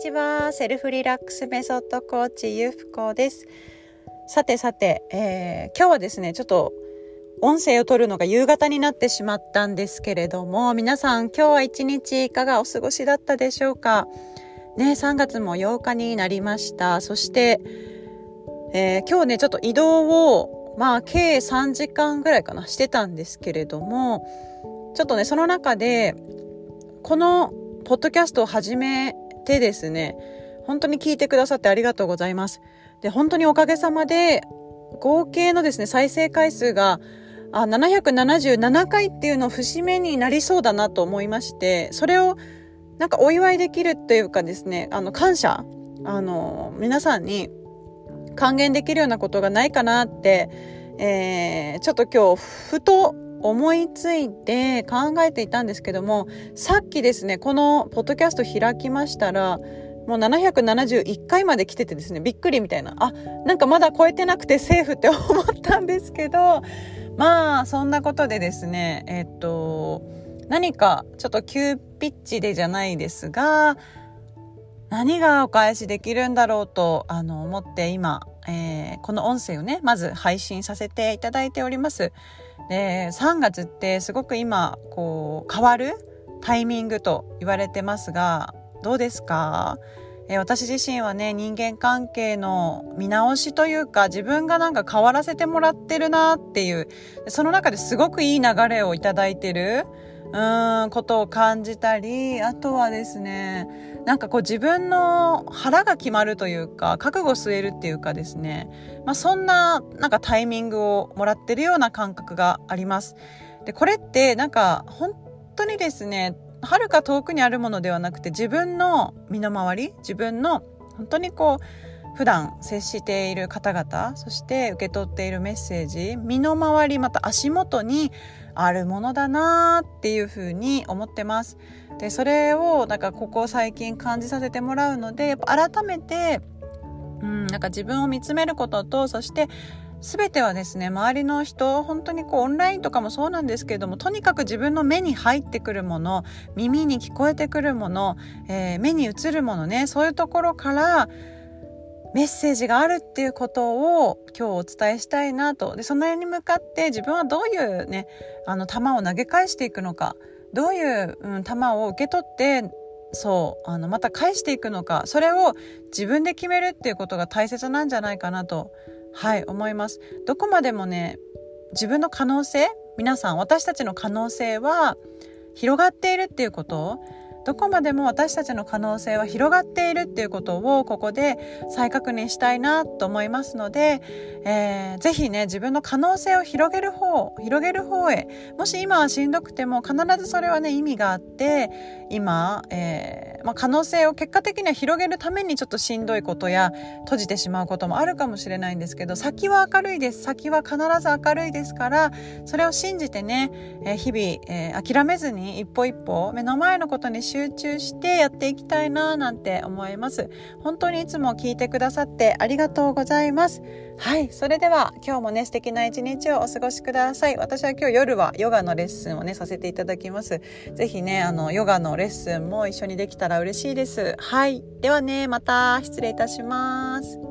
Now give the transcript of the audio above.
ちは。セルフリラックスメソッドコーチゆふこです。さてさて、えー、今日はですね、ちょっと音声を取るのが夕方になってしまったんですけれども、皆さん今日は一日いかがお過ごしだったでしょうか？ね、3月も8日になりました。そして、えー、今日ね、ちょっと移動を、まあ、計3時間ぐらいかな、してたんですけれども、ちょっとね、その中で、このポッドキャストを始めてですね、本当に聞いてくださってありがとうございます。で、本当におかげさまで、合計のですね、再生回数が、あ、777回っていうの節目になりそうだなと思いまして、それをなんかお祝いできるというかですね、あの、感謝、あの、皆さんに還元できるようなことがないかなって、えー、ちょっと今日、ふと思いついて考えていたんですけども、さっきですね、このポッドキャスト開きましたら、もう771回まで来ててですね、びっくりみたいな。あ、なんかまだ超えてなくてセーフって思ったんですけど、まあ、そんなことでですね、えっと、何かちょっと急ピッチでじゃないですが、何がお返しできるんだろうと、あの、思って今、えー、この音声をね、まず配信させていただいております。で3月ってすごく今こう変わるタイミングと言われてますがどうですか？え私自身はね人間関係の見直しというか自分がなんか変わらせてもらってるなっていうその中ですごくいい流れをいただいてるうんことを感じたりあとはですねなんかこう自分の腹が決まるというか覚悟据えるっていうかですね、まあ、そんななんかタイミングをもらってるような感覚があります。でこれってなんか本当にですね遥か遠くにあるものではなくて自分の身の回り自分の本当にこう普段接している方々そして受け取っているメッセージ身の回りまた足元にあるものだなっていうふうに思ってます。でそれをなんかここ最近感じさせてもらうのでやっぱ改めて、うん、なんか自分を見つめることとそして全てはですね周りの人本当にこうオンラインとかもそうなんですけれどもとにかく自分の目に入ってくるもの耳に聞こえてくるもの、えー、目に映るものねそういうところからメッセージがあるっていうことを今日お伝えしたいなと。でその辺に向かって自分はどういうねあの球を投げ返していくのか。どういう、うん、球を受け取ってそうあのまた返していくのか。それを自分で決めるっていうことが大切なんじゃないかなと。はい思います。どこまでもね自分の可能性皆さん私たちの可能性は広がっているっていうこと。どこまでも私たちの可能性は広がっているっていうことをここで再確認したいなと思いますので、えー、ぜひね自分の可能性を広げる方広げる方へもし今はしんどくても必ずそれはね意味があって今、えー、まあ、可能性を結果的には広げるためにちょっとしんどいことや閉じてしまうこともあるかもしれないんですけど先は明るいです。先は必ず明るいですからそれを信じてね、えー、日々、え諦めずに一歩一歩目の前のことに集中してやっていきたいななんて思います。本当にいつも聞いてくださってありがとうございます。はい。それでは今日もね、素敵な一日をお過ごしください。私は今日夜はヨガのレッスンをね、させていただきます。ぜひね、あの、ヨガのレッスンも一緒にできたら嬉しいです。はい。ではね、また失礼いたします。